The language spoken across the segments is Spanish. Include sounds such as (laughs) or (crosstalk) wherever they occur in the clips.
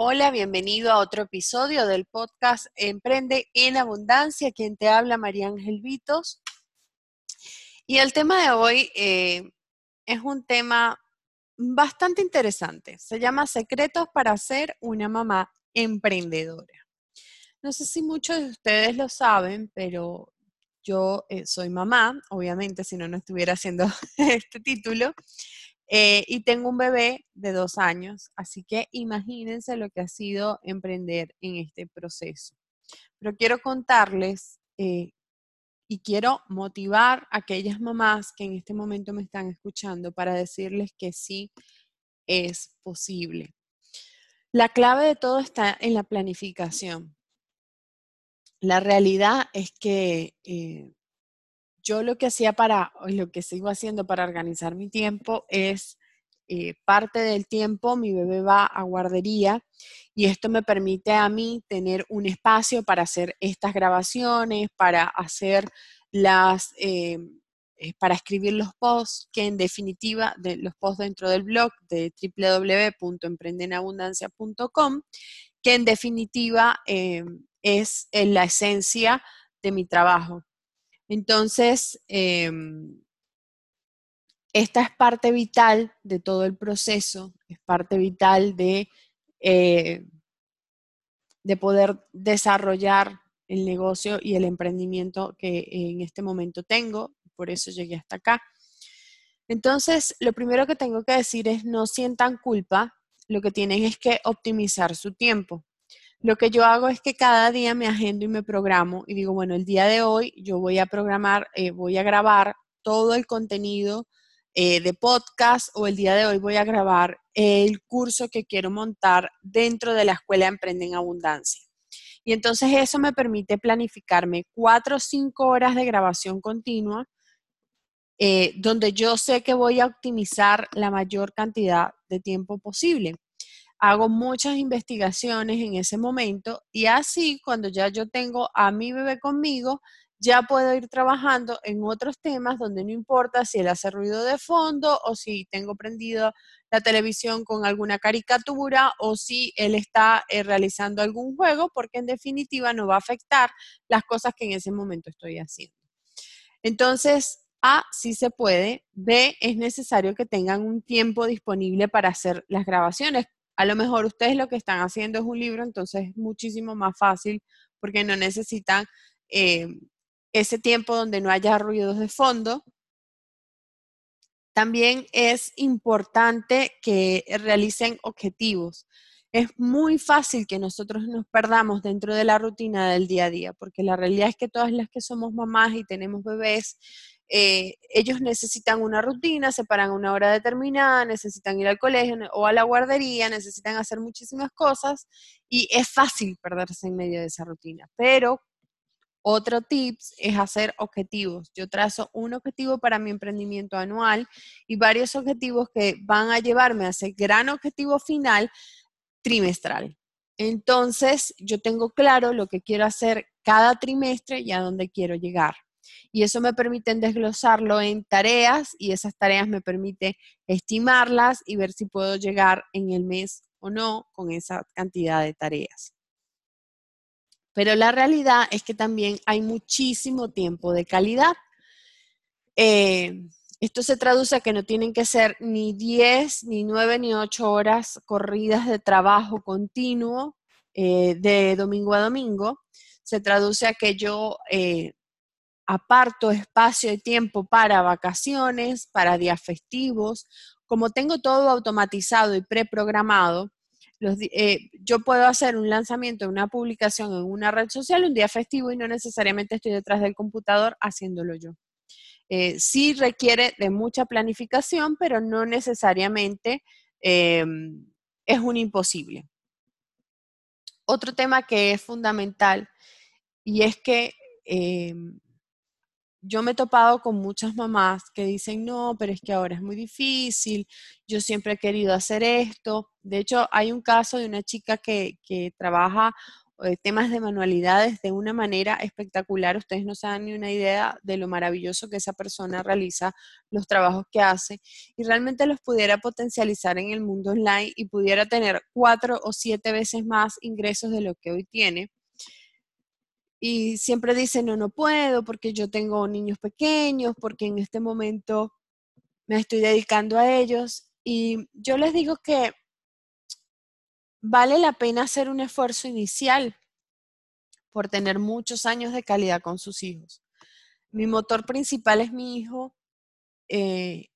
Hola, bienvenido a otro episodio del podcast Emprende en Abundancia. Quien te habla, María Ángel Vitos. Y el tema de hoy eh, es un tema bastante interesante. Se llama Secretos para ser una mamá emprendedora. No sé si muchos de ustedes lo saben, pero yo eh, soy mamá, obviamente, si no, no estuviera haciendo (laughs) este título. Eh, y tengo un bebé de dos años, así que imagínense lo que ha sido emprender en este proceso. Pero quiero contarles eh, y quiero motivar a aquellas mamás que en este momento me están escuchando para decirles que sí es posible. La clave de todo está en la planificación. La realidad es que eh, yo lo que hacía para, lo que sigo haciendo para organizar mi tiempo es eh, parte del tiempo mi bebé va a guardería y esto me permite a mí tener un espacio para hacer estas grabaciones, para hacer las, eh, eh, para escribir los posts, que en definitiva, de, los posts dentro del blog de www.emprendenabundancia.com, que en definitiva es la esencia de mi trabajo. Entonces, em, esta es parte vital de todo el proceso, es parte vital de, eh, de poder desarrollar el negocio y el emprendimiento que en este momento tengo, por eso llegué hasta acá. Entonces, lo primero que tengo que decir es no sientan culpa, lo que tienen es que optimizar su tiempo. Lo que yo hago es que cada día me agendo y me programo y digo, bueno, el día de hoy yo voy a programar, eh, voy a grabar todo el contenido eh, de podcast o el día de hoy voy a grabar el curso que quiero montar dentro de la escuela Emprende en Abundancia. Y entonces eso me permite planificarme cuatro o cinco horas de grabación continua, eh, donde yo sé que voy a optimizar la mayor cantidad de tiempo posible hago muchas investigaciones en ese momento y así cuando ya yo tengo a mi bebé conmigo, ya puedo ir trabajando en otros temas donde no importa si él hace ruido de fondo o si tengo prendido la televisión con alguna caricatura o si él está eh, realizando algún juego, porque en definitiva no va a afectar las cosas que en ese momento estoy haciendo. Entonces, A, sí se puede. B, es necesario que tengan un tiempo disponible para hacer las grabaciones. A lo mejor ustedes lo que están haciendo es un libro, entonces es muchísimo más fácil porque no necesitan eh, ese tiempo donde no haya ruidos de fondo. También es importante que realicen objetivos. Es muy fácil que nosotros nos perdamos dentro de la rutina del día a día, porque la realidad es que todas las que somos mamás y tenemos bebés, eh, ellos necesitan una rutina, se paran a una hora determinada, necesitan ir al colegio o a la guardería, necesitan hacer muchísimas cosas y es fácil perderse en medio de esa rutina. Pero otro tips es hacer objetivos. Yo trazo un objetivo para mi emprendimiento anual y varios objetivos que van a llevarme a ese gran objetivo final trimestral. Entonces, yo tengo claro lo que quiero hacer cada trimestre y a dónde quiero llegar y eso me permite desglosarlo en tareas y esas tareas me permite estimarlas y ver si puedo llegar en el mes o no con esa cantidad de tareas. Pero la realidad es que también hay muchísimo tiempo de calidad. Eh, esto se traduce a que no tienen que ser ni 10, ni 9, ni 8 horas corridas de trabajo continuo eh, de domingo a domingo. Se traduce a que yo eh, aparto espacio y tiempo para vacaciones, para días festivos. Como tengo todo automatizado y preprogramado, eh, yo puedo hacer un lanzamiento una publicación en una red social un día festivo y no necesariamente estoy detrás del computador haciéndolo yo. Eh, sí requiere de mucha planificación, pero no necesariamente em, es un imposible. Otro tema que es fundamental y es que em, yo me he topado con muchas mamás que dicen, no, pero es que ahora es muy difícil, yo siempre he querido hacer esto. De hecho, hay un caso de una chica que, trabaja temas de manualidades de una manera espectacular. Ustedes no se dan ni una idea de lo maravilloso que esa persona realiza, los trabajos que hace, y realmente los pudiera potencializar en el mundo online y pudiera tener cuatro o siete veces más ingresos de lo que hoy tiene. Y siempre dice, no, no puedo porque yo tengo niños pequeños, porque en este momento me estoy dedicando a ellos. Y yo les digo que vale la pena hacer un esfuerzo inicial por tener muchos años de calidad con sus hijos. Mi motor principal es mi hijo eh,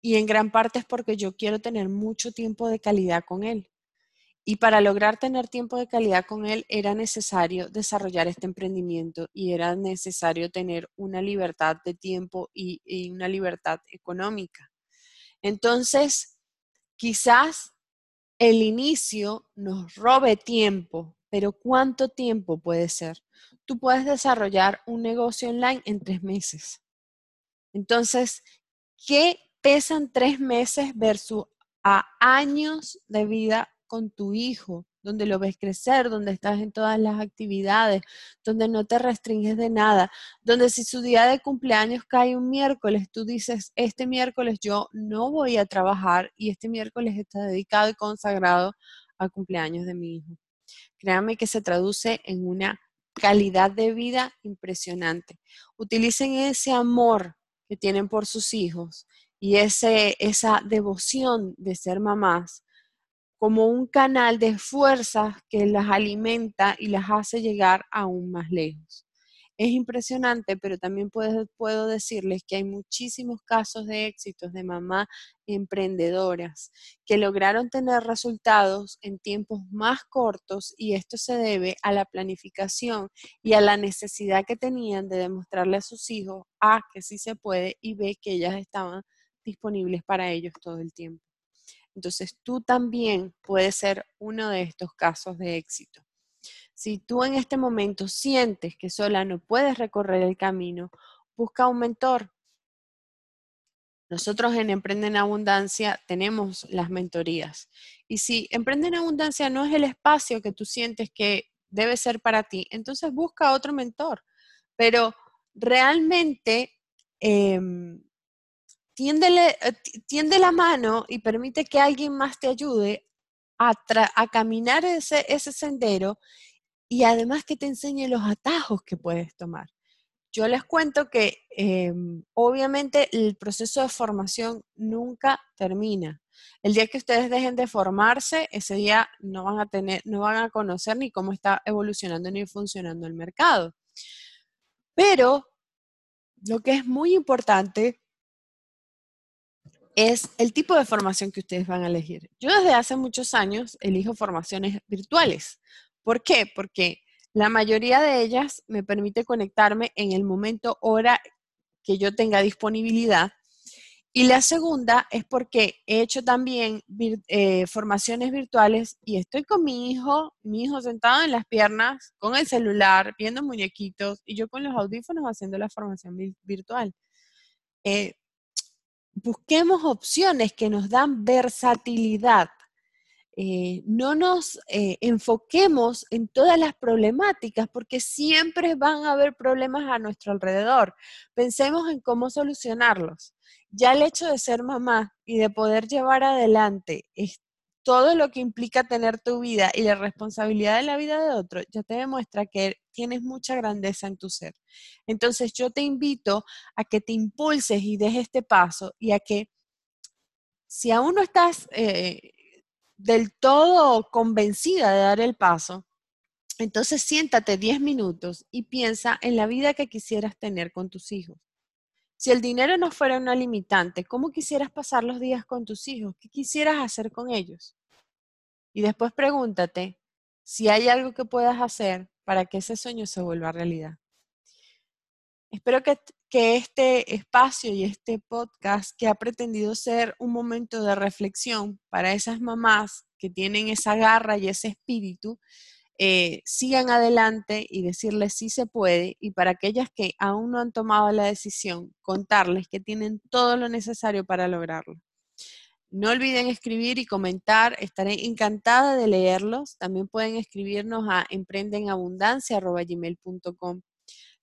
y en gran parte es porque yo quiero tener mucho tiempo de calidad con él. Y para lograr tener tiempo de calidad con él era necesario desarrollar este emprendimiento y era necesario tener una libertad de tiempo y, una libertad económica. Entonces, quizás el inicio nos robe tiempo, pero ¿cuánto tiempo puede ser? Tú puedes desarrollar un negocio online en tres meses. Entonces, ¿qué pesan tres meses versus a años de vida con tu hijo? donde lo ves crecer, donde estás en todas las actividades, donde no te restringes de nada, donde si su día de cumpleaños cae un miércoles, tú dices, este miércoles yo no voy a trabajar y este miércoles está dedicado y consagrado al cumpleaños de mi hijo. Créanme que se traduce en una calidad de vida impresionante. Utilicen ese amor que tienen por sus hijos y ese, esa devoción de ser mamás como un canal de fuerzas que las alimenta y las hace llegar aún más lejos. Es impresionante, pero también puedo, decirles que hay muchísimos casos de éxitos de mamás emprendedoras que lograron tener resultados en tiempos más cortos y esto se debe a la planificación y a la necesidad que tenían de demostrarle a sus hijos a que sí se puede y ve que ellas estaban disponibles para ellos todo el tiempo. Entonces tú también puedes ser uno de estos casos de éxito. Si tú en este momento sientes que sola no puedes recorrer el camino, busca un mentor. Nosotros en Emprende en Abundancia tenemos las mentorías. Y si Emprende en Abundancia no es el espacio que tú sientes que debe ser para ti, entonces busca otro mentor. Pero realmente em, eh, tiende la mano y permite que alguien más te ayude a, caminar ese, ese sendero y además que te enseñe los atajos que puedes tomar. Yo les cuento que em, obviamente el proceso de formación nunca termina. El día que ustedes dejen de formarse, ese día no van a tener, no van a conocer ni cómo está evolucionando ni funcionando el mercado. Pero lo que es muy importante es el tipo de formación que ustedes van a elegir. Yo desde hace muchos años elijo formaciones virtuales. ¿Por qué? Porque la mayoría de ellas me permite conectarme en el momento, hora que yo tenga disponibilidad. Y la segunda es porque he hecho también eh, formaciones virtuales y estoy con mi hijo, mi hijo sentado en las piernas, con el celular, viendo muñequitos y yo con los audífonos haciendo la formación virtual. Eh, busquemos opciones que nos dan versatilidad. Eh, no nos eh, enfoquemos en todas las problemáticas porque siempre van a haber problemas a nuestro alrededor. Pensemos en cómo solucionarlos. Ya el hecho de ser mamá y de poder llevar adelante todo lo que implica tener tu vida y la responsabilidad de la vida de otro, ya te demuestra que tienes mucha grandeza en tu ser. Entonces yo te invito a que te impulses y des este paso y a que si aún no estás eh, del todo convencida de dar el paso, entonces siéntate 10 minutos y piensa en la vida que quisieras tener con tus hijos. Si el dinero no fuera una limitante, ¿cómo quisieras pasar los días con tus hijos? ¿Qué quisieras hacer con ellos? Y después pregúntate si hay algo que puedas hacer para que ese sueño se vuelva realidad. Espero que, este espacio y este podcast que ha pretendido ser un momento de reflexión para esas mamás que tienen esa garra y ese espíritu, eh, sigan adelante y decirles si se puede y para aquellas que aún no han tomado la decisión, contarles que tienen todo lo necesario para lograrlo. No olviden escribir y comentar, estaré encantada de leerlos. También pueden escribirnos a emprendenabundancia.gmail.com.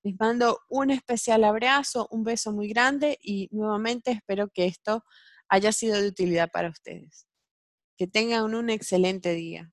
Les mando un especial abrazo, un beso muy grande y nuevamente espero que esto haya sido de utilidad para ustedes. Que tengan un excelente día.